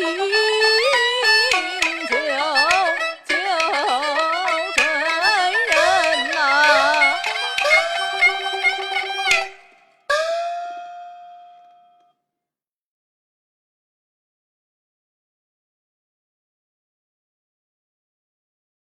see.